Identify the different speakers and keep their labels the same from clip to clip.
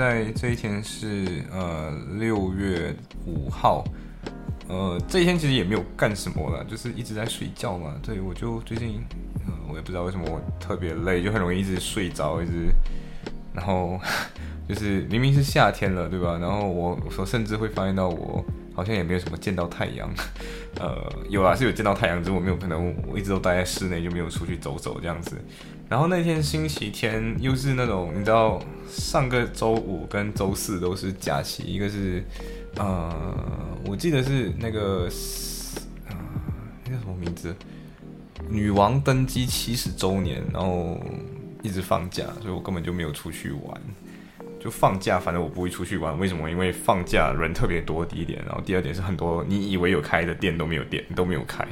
Speaker 1: 在这一天是呃六月五号，呃这一天其实也没有干什么了，就是一直在睡觉嘛。对我就最近，我也不知道为什么我特别累，就很容易一直睡着，一直，然后 就是明明是夏天了，对吧？然后我我甚至会发现到我好像也没有什么见到太阳，呃有啊是有见到太阳，只是我没有可能我一直都待在室内，就没有出去走走这样子。然后那天星期天又是那种你知道，上个周五跟周四都是假期，一个是呃，我记得是那个呃，那叫什么名字？女王登基七十周年，然后一直放假，所以我根本就没有出去玩。就放假，反正我不会出去玩。为什么？因为放假人特别多，第一点，然后第二点是很多你以为有开的店都没有店，都没有开。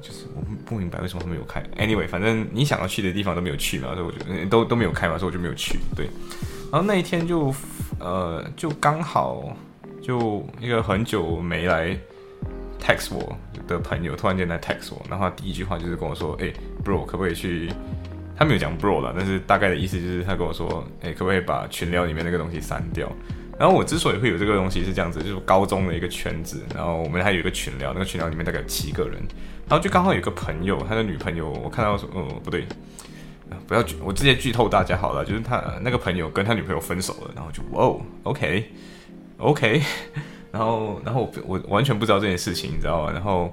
Speaker 1: 就是我不明白为什么他们有开。Anyway，反正你想要去的地方都没有去嘛，所以我就都都没有开嘛，所以我就没有去。对，然后那一天就呃就刚好就一个很久没来 text 我的朋友突然间来 text 我，然后他第一句话就是跟我说：“哎，bro，可不可以去？”他没有讲 bro 了，但是大概的意思就是他跟我说：“哎，可不可以把群聊里面那个东西删掉？”然后我之所以会有这个东西是这样子，就是高中的一个圈子，然后我们还有一个群聊，那个群聊里面大概有七个人。然后就刚好有个朋友，他的女朋友，我看到说，哦，不对，不要剧，我直接剧透大家好了，就是他那个朋友跟他女朋友分手了，然后就，哦，OK，OK，然后，然后我我完全不知道这件事情，你知道吗？然后，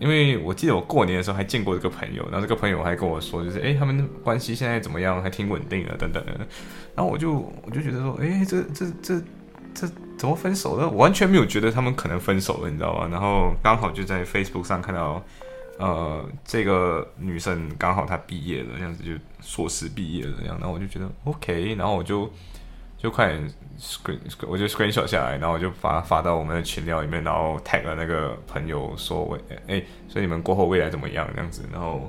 Speaker 1: 因为我记得我过年的时候还见过这个朋友，然后这个朋友还跟我说，就是，哎，他们关系现在怎么样？还挺稳定的，等等。然后我就我就觉得说，哎，这这这这怎么分手了？我完全没有觉得他们可能分手了，你知道吗？然后刚好就在 Facebook 上看到。呃，这个女生刚好她毕业了，这样子就硕士毕业了这样，然后我就觉得 OK，然后我就就快点 screen，我就 screenshot 下来，然后我就发发到我们的群聊里面，然后 tag 了那个朋友说，我哎，所以你们过后未来怎么样这样子，然后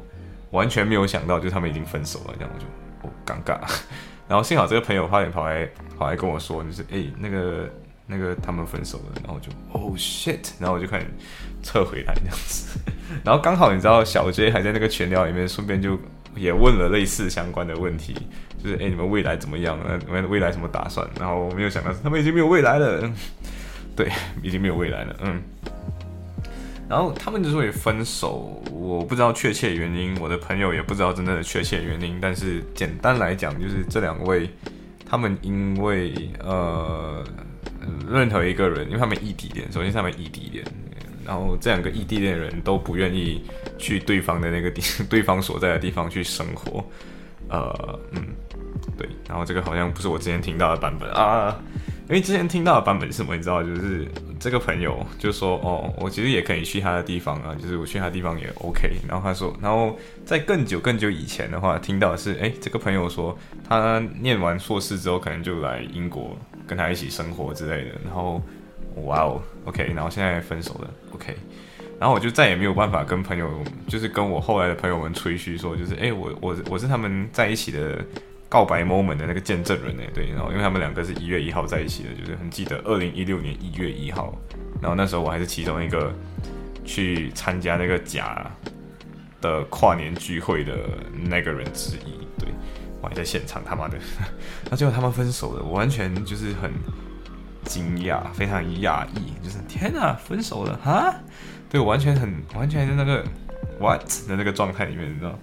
Speaker 1: 完全没有想到，就他们已经分手了，这样我就哦尴尬，然后幸好这个朋友快点跑来跑来跟我说，就是哎那个。那个他们分手了，然后就 Oh shit，然后我就开始撤回来这样子，然后刚好你知道小 J 还在那个群聊里面，顺便就也问了类似相关的问题，就是哎你们未来怎么样？那你们未来什么打算？然后我没有想到他们已经没有未来了，对，已经没有未来了，嗯。然后他们之所以分手，我不知道确切原因，我的朋友也不知道真正的确切原因，但是简单来讲，就是这两位他们因为呃。任何一个人，因为他们异地恋，首先他们异地恋，然后这两个异地恋人都不愿意去对方的那个地，对方所在的地方去生活，呃，嗯，对，然后这个好像不是我之前听到的版本。啊，因为之前听到的版本是什么，你知道，就是这个朋友就说，哦，我其实也可以去他的地方啊，就是我去他地方也 OK，然后他说，然后在更久更久以前的话，听到是，哎，这个朋友说他念完硕士之后，可能就来英国。跟他一起生活之类的，然后，哇哦，OK，然后现在分手了，OK，然后我就再也没有办法跟朋友，就是跟我后来的朋友们吹嘘说，就是哎，我我我是他们在一起的告白 moment 的那个见证人呢，对，然后因为他们两个是一月一号在一起的，就是很记得二零一六年一月一号，然后那时候我还是其中一个去参加那个假的跨年聚会的那个人之一。对我还在现场，他妈的！那最后他们分手了，我完全就是很惊讶，非常讶异，就是天哪，分手了哈？对我完全很完全在那个 what 的那个状态里面，你知道？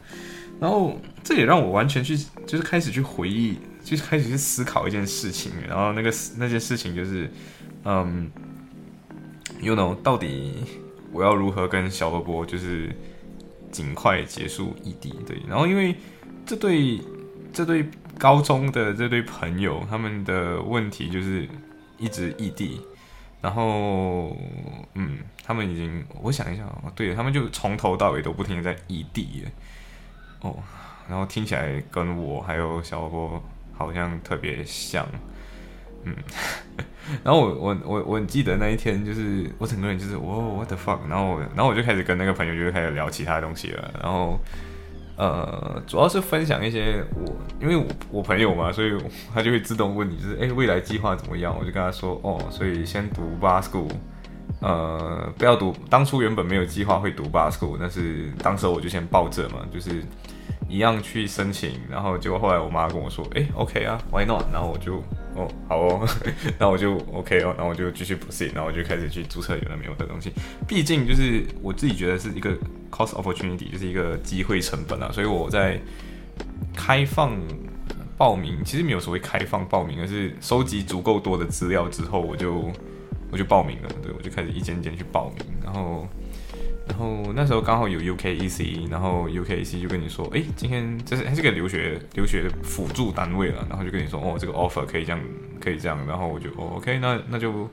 Speaker 1: 然后这也让我完全去就是开始去回忆，就是开始去思考一件事情，然后那个那件事情就是，嗯，you know，到底我要如何跟小波波就是尽快结束异地？对，然后因为这对。这对高中的这对朋友，他们的问题就是一直异地，然后，嗯，他们已经，我想一下啊，对他们就从头到尾都不停的在异地，哦，然后听起来跟我还有小波好像特别像，嗯。然后我我我我记得那一天就是我整个人就是哇 what the fuck，然后然后我就开始跟那个朋友就开始聊其他东西了，然后呃主要是分享一些我因为我我朋友嘛，所以他就会自动问你就是哎未来计划怎么样，我就跟他说哦，所以先读 bar school，呃不要读，当初原本没有计划会读 bar school，但是当时我就先报这嘛，就是一样去申请，然后结果后来我妈跟我说哎 OK 啊 why not，然后我就。哦，好哦，那我就 OK 哦，然后我就继续补习然后我就开始去注册有的没有的东西。毕竟就是我自己觉得是一个 cost opportunity，就是一个机会成本啊。所以我在开放报名，其实没有所谓开放报名，而是收集足够多的资料之后，我就我就报名了。对，我就开始一间间去报名，然后。然后那时候刚好有 UKEC，然后 UKEC 就跟你说，哎，今天这是这个留学留学辅助单位了，然后就跟你说，哦，这个 offer 可以这样，可以这样，然后我就，哦，OK，那那就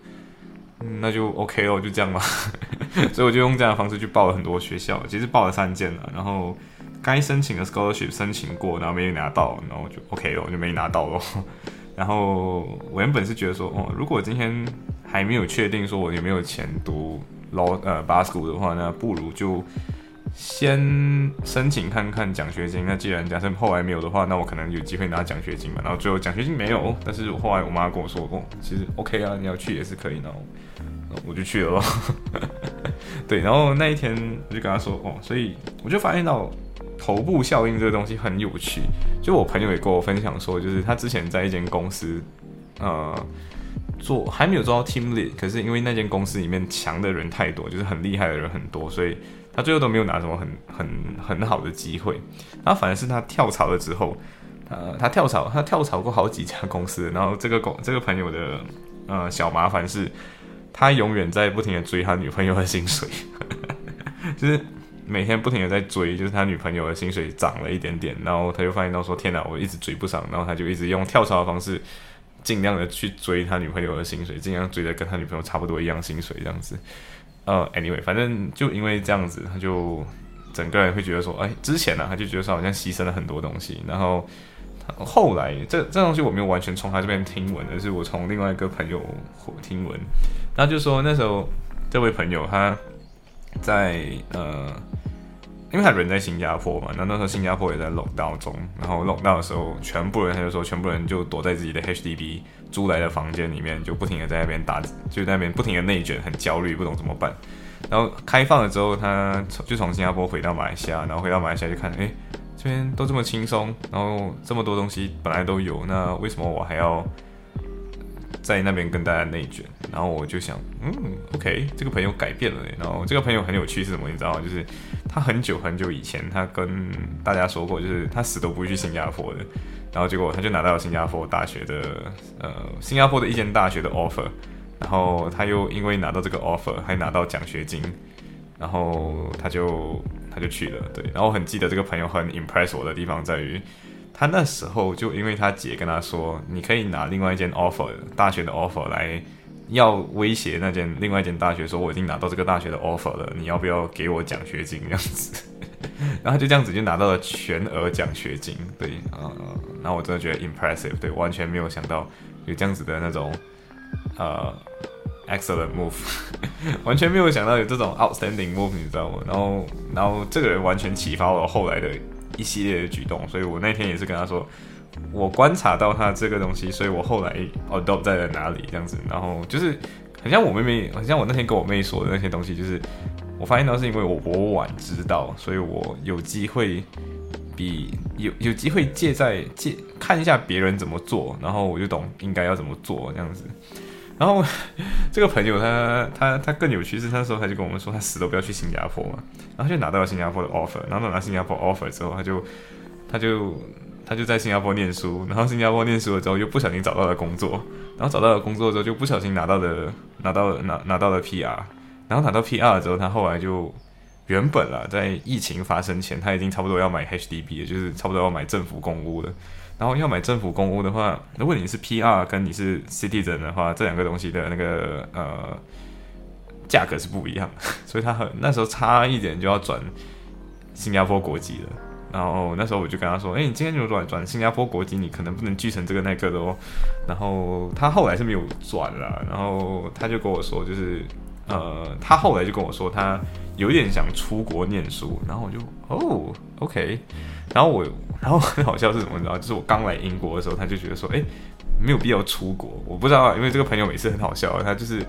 Speaker 1: 那就 OK 哦，就这样吧。所以我就用这样的方式去报了很多学校，其实报了三间了，然后该申请的 scholarship 申请过，然后没有拿到，然后就 OK 哦，就没拿到咯。然后我原本是觉得说，哦，如果今天还没有确定说我有没有钱读。老呃，b a s 的话，那不如就先申请看看奖学金。那既然假设后来没有的话，那我可能有机会拿奖学金嘛。然后最后奖学金没有，但是后来我妈跟我说，哦，其实 OK 啊，你要去也是可以。然后 我就去了咯。对，然后那一天我就跟他说，哦，所以我就发现到头部效应这个东西很有趣。就我朋友也跟我分享说，就是他之前在一间公司，呃。做还没有做到 team lead，可是因为那间公司里面强的人太多，就是很厉害的人很多，所以他最后都没有拿什么很很很好的机会。然后反而是他跳槽了之后，呃，他跳槽，他跳槽过好几家公司。然后这个公这个朋友的呃小麻烦是，他永远在不停的追他女朋友的薪水，就是每天不停的在追，就是他女朋友的薪水涨了一点点，然后他就发现到说天哪，我一直追不上，然后他就一直用跳槽的方式。尽量的去追他女朋友的薪水，尽量追的跟他女朋友差不多一样薪水这样子。呃，anyway，反正就因为这样子，他就整个人会觉得说，哎，之前呢，他就觉得说好像牺牲了很多东西。然后后来，这这东西我没有完全从他这边听闻，而是我从另外一个朋友听闻。他就说那时候这位朋友他在呃。因为他人在新加坡嘛，那那时候新加坡也在冷道中，然后冷道的时候，全部人他就说，全部人就躲在自己的 HDB 租来的房间里面，就不停的在那边打，就在那边不停的内卷，很焦虑，不懂怎么办。然后开放了之后，他就从新加坡回到马来西亚，然后回到马来西亚就看，哎，这边都这么轻松，然后这么多东西本来都有，那为什么我还要？在那边跟大家内卷，然后我就想，嗯，OK，这个朋友改变了。然后这个朋友很有趣是什么？你知道吗？就是他很久很久以前，他跟大家说过，就是他死都不会去新加坡的。然后结果他就拿到了新加坡大学的，呃，新加坡的一间大学的 offer。然后他又因为拿到这个 offer，还拿到奖学金，然后他就他就去了。对，然后我很记得这个朋友很 impress 我的地方在于。他那时候就因为他姐跟他说，你可以拿另外一间 offer 大学的 offer 来，要威胁那间另外一间大学说，我已经拿到这个大学的 offer 了，你要不要给我奖学金这样子？然后就这样子就拿到了全额奖学金，对，嗯，然后我真的觉得 impressive，对，完全没有想到有这样子的那种呃 excellent move，完全没有想到有这种 outstanding move，你知道吗？然后，然后这个人完全启发了后来的。一系列的举动，所以我那天也是跟他说，我观察到他这个东西，所以我后来 adopt 在了哪里这样子，然后就是很像我妹妹，很像我那天跟我妹说的那些东西，就是我发现到是因为我我晚知道，所以我有机会比有有机会借在借看一下别人怎么做，然后我就懂应该要怎么做这样子。然后 这个朋友他他他更有趣是，那时候他就跟我们说，他死都不要去新加坡嘛，然后就拿到了新加坡的 offer，然后拿到新加坡 offer 之后，他就他就他就在新加坡念书，然后新加坡念书了之后又不小心找到了工作，然后找到了工作之后就不小心拿到了拿到拿拿到了 PR，然后拿到 PR 之后，他后来就原本啊在疫情发生前，他已经差不多要买 HDB 了，就是差不多要买政府公屋了。然后要买政府公屋的话，如果你是 PR 跟你是 Citizen 的话，这两个东西的那个呃价格是不一样，所以他很那时候差一点就要转新加坡国籍了。然后那时候我就跟他说：“哎，你今天如果转转新加坡国籍，你可能不能继承这个那个的哦。”然后他后来是没有转了，然后他就跟我说，就是呃，他后来就跟我说，他有点想出国念书。然后我就哦，OK。然后我，然后很好笑是什么？你知道，就是我刚来英国的时候，他就觉得说：“哎，没有必要出国。”我不知道，因为这个朋友每次很好笑，他就是。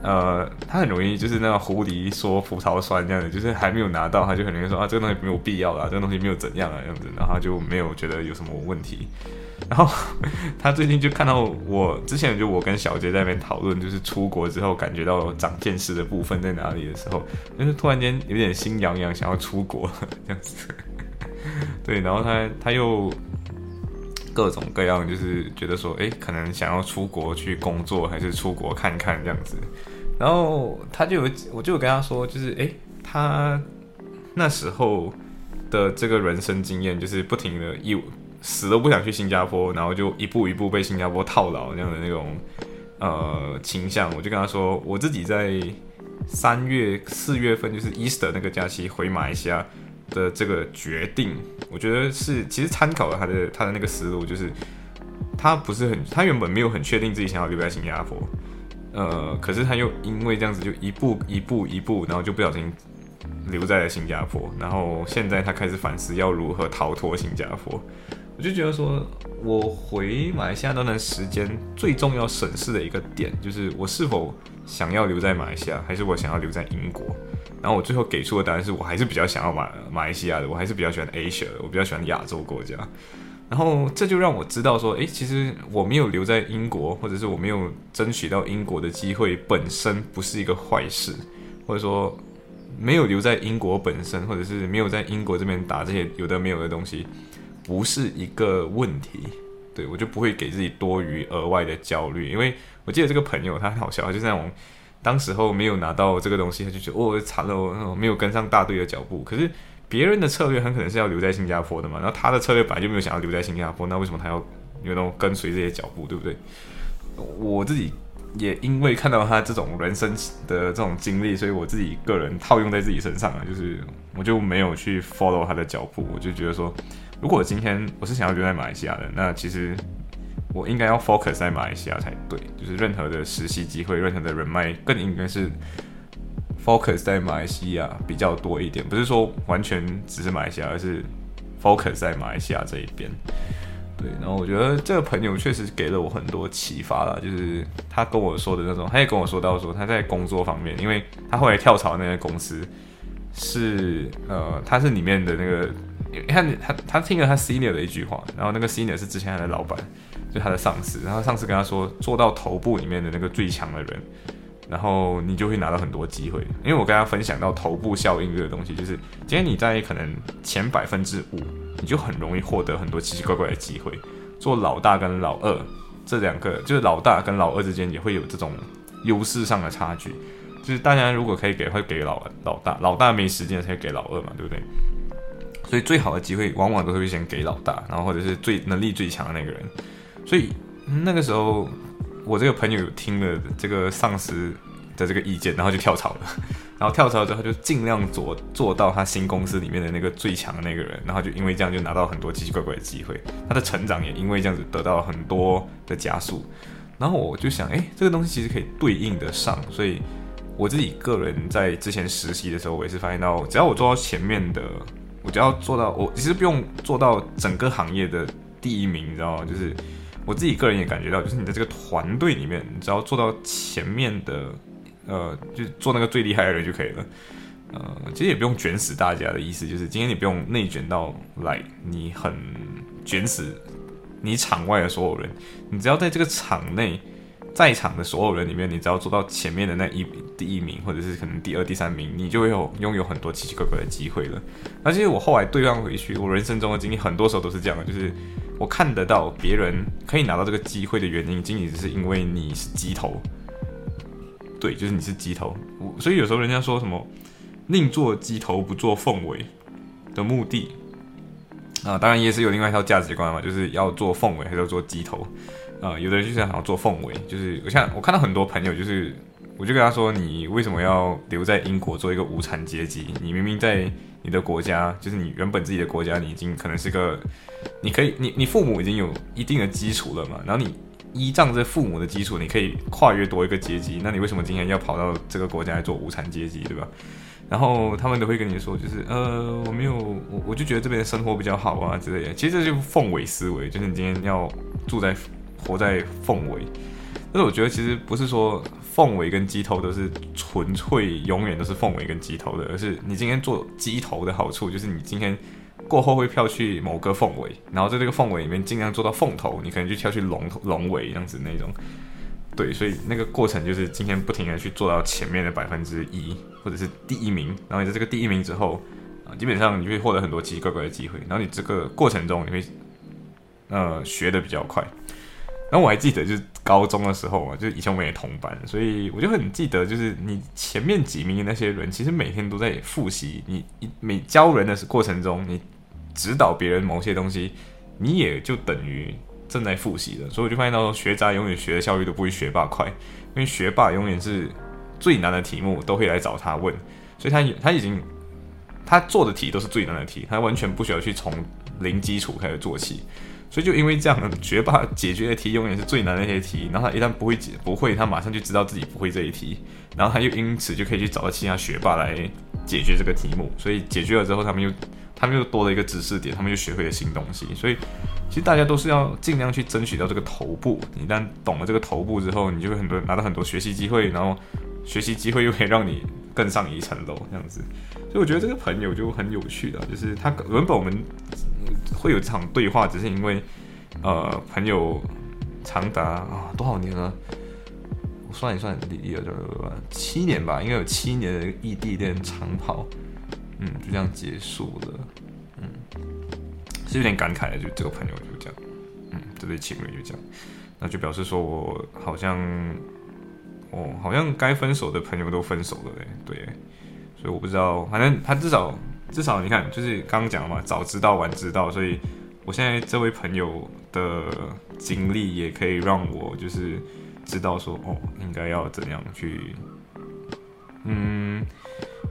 Speaker 1: 呃，他很容易就是那个狐狸说葡萄酸这样的，就是还没有拿到，他就很容易说啊，这个东西没有必要啦，这个东西没有怎样啊这样子，然后就没有觉得有什么问题。然后他最近就看到我之前就我跟小杰在那边讨论，就是出国之后感觉到长见识的部分在哪里的时候，就是突然间有点心痒痒，想要出国 这样子。对，然后他他又各种各样，就是觉得说，哎，可能想要出国去工作，还是出国看看这样子。然后他就有，我就跟他说，就是哎，他那时候的这个人生经验，就是不停的一死都不想去新加坡，然后就一步一步被新加坡套牢那样的那种呃倾向。我就跟他说，我自己在三月四月份就是 Easter 那个假期回马来西亚的这个决定，我觉得是其实参考了他的他的那个思路，就是他不是很，他原本没有很确定自己想要留在新加坡。呃，可是他又因为这样子，就一步一步一步，然后就不小心留在了新加坡。然后现在他开始反思要如何逃脱新加坡。我就觉得说，我回马来西亚那段时间最重要审视的一个点，就是我是否想要留在马来西亚，还是我想要留在英国。然后我最后给出的答案是我还是比较想要马马来西亚的，我还是比较喜欢 Asia，我比较喜欢亚洲国家。然后这就让我知道说，诶，其实我没有留在英国，或者是我没有争取到英国的机会，本身不是一个坏事，或者说没有留在英国本身，或者是没有在英国这边打这些有的没有的东西，不是一个问题。对我就不会给自己多余额外的焦虑，因为我记得这个朋友他很好笑，他就是那种当时候没有拿到这个东西，他就觉得哦惨了，我没有跟上大队的脚步，可是。别人的策略很可能是要留在新加坡的嘛，然后他的策略本来就没有想要留在新加坡，那为什么他要有那种跟随这些脚步，对不对？我自己也因为看到他这种人生的这种经历，所以我自己个人套用在自己身上啊，就是我就没有去 follow 他的脚步，我就觉得说，如果今天我是想要留在马来西亚的，那其实我应该要 focus 在马来西亚才对，就是任何的实习机会，任何的人脉，更应该是。focus 在马来西亚比较多一点，不是说完全只是马来西亚，而是 focus 在马来西亚这一边。对，然后我觉得这个朋友确实给了我很多启发了，就是他跟我说的那种，他也跟我说到说他在工作方面，因为他后来跳槽那个公司是呃，他是里面的那个，你看他他听了他 senior 的一句话，然后那个 senior 是之前他的老板，就他的上司，然后上司跟他说，做到头部里面的那个最强的人。然后你就会拿到很多机会，因为我跟他分享到头部效应这个东西，就是今天你在可能前百分之五，你就很容易获得很多奇奇怪怪的机会。做老大跟老二这两个，就是老大跟老二之间也会有这种优势上的差距。就是大家如果可以给，会给老老大，老大没时间才给老二嘛，对不对？所以最好的机会往往都会先给老大，然后或者是最能力最强的那个人。所以那个时候。我这个朋友听了这个上司的这个意见，然后就跳槽了。然后跳槽之后，就尽量做做到他新公司里面的那个最强的那个人。然后就因为这样，就拿到很多奇奇怪怪的机会。他的成长也因为这样子得到很多的加速。然后我就想，哎，这个东西其实可以对应得上。所以我自己个人在之前实习的时候，我也是发现到，只要我做到前面的，我只要做到，我其实不用做到整个行业的第一名，你知道吗？就是。我自己个人也感觉到，就是你在这个团队里面，你只要做到前面的，呃，就做那个最厉害的人就可以了。呃，其实也不用卷死大家的意思，就是今天你不用内卷到来，你很卷死你场外的所有人，你只要在这个场内在场的所有人里面，你只要做到前面的那一第一名，或者是可能第二、第三名，你就会有拥有很多奇奇怪怪的机会了。而且我后来对望回去，我人生中的经历，很多时候都是这样的，就是。我看得到别人可以拿到这个机会的原因，仅仅只是因为你是鸡头，对，就是你是鸡头。所以有时候人家说什么宁做鸡头不做凤尾的目的啊，当然也是有另外一套价值观嘛，就是要做凤尾还是要做鸡头啊？有的人就是想要做凤尾，就是我像我看到很多朋友就是我就跟他说，你为什么要留在英国做一个无产阶级？你明明在你的国家，就是你原本自己的国家，你已经可能是个，你可以，你你父母已经有一定的基础了嘛，然后你依仗着父母的基础，你可以跨越多一个阶级，那你为什么今天要跑到这个国家来做无产阶级，对吧？然后他们都会跟你说，就是呃，我没有，我我就觉得这边的生活比较好啊之类的。其实这就是凤尾思维，就是你今天要住在活在凤尾。但是我觉得其实不是说凤尾跟鸡头都是纯粹永远都是凤尾跟鸡头的，而是你今天做鸡头的好处就是你今天过后会跳去某个凤尾，然后在这个凤尾里面尽量做到凤头，你可能就跳去龙头龙尾这样子那种。对，所以那个过程就是今天不停的去做到前面的百分之一，或者是第一名。然后你在这个第一名之后，啊，基本上你会获得很多奇奇怪怪的机会。然后你这个过程中，你会呃学的比较快。然后我还记得，就是高中的时候啊，就以前我们也同班，所以我就很记得，就是你前面几名那些人，其实每天都在复习。你每教人的过程中，你指导别人某些东西，你也就等于。正在复习的，所以我就发现到学渣永远学的效率都不会学霸快，因为学霸永远是最难的题目都会来找他问，所以他他已经他做的题都是最难的题，他完全不需要去从零基础开始做起，所以就因为这样，学霸解决的题永远是最难的那些题，然后他一旦不会解不会，他马上就知道自己不会这一题，然后他又因此就可以去找到其他学霸来解决这个题目，所以解决了之后，他们又他们又多了一个知识点，他们又学会了新东西，所以。其实大家都是要尽量去争取到这个头部。一旦懂了这个头部之后，你就会很多拿到很多学习机会，然后学习机会又可以让你更上一层楼这样子。所以我觉得这个朋友就很有趣的，就是他原本我们会有这场对话，只是因为呃朋友长达啊多少年了？我算一算，第二七年吧，应该有七年的异地恋长跑，嗯，就这样结束了，嗯。是有点感慨的，就这个朋友就这样，嗯，这对情侣就这样，那就表示说我好像，哦，好像该分手的朋友都分手了嘞，对，所以我不知道，反正他至少至少你看，就是刚刚讲了嘛，早知道晚知道，所以我现在这位朋友的经历也可以让我就是知道说，哦，应该要怎样去，嗯。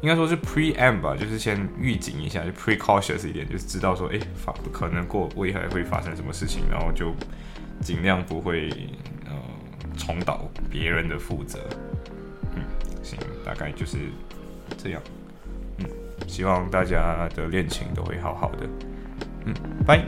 Speaker 1: 应该说是 prem 吧，就是先预警一下，就 precautious 一点，就是知道说，哎，发可能过未来会发生什么事情，然后就尽量不会重蹈别人的覆辙。嗯，行，大概就是这样。嗯，希望大家的恋情都会好好的。嗯，拜。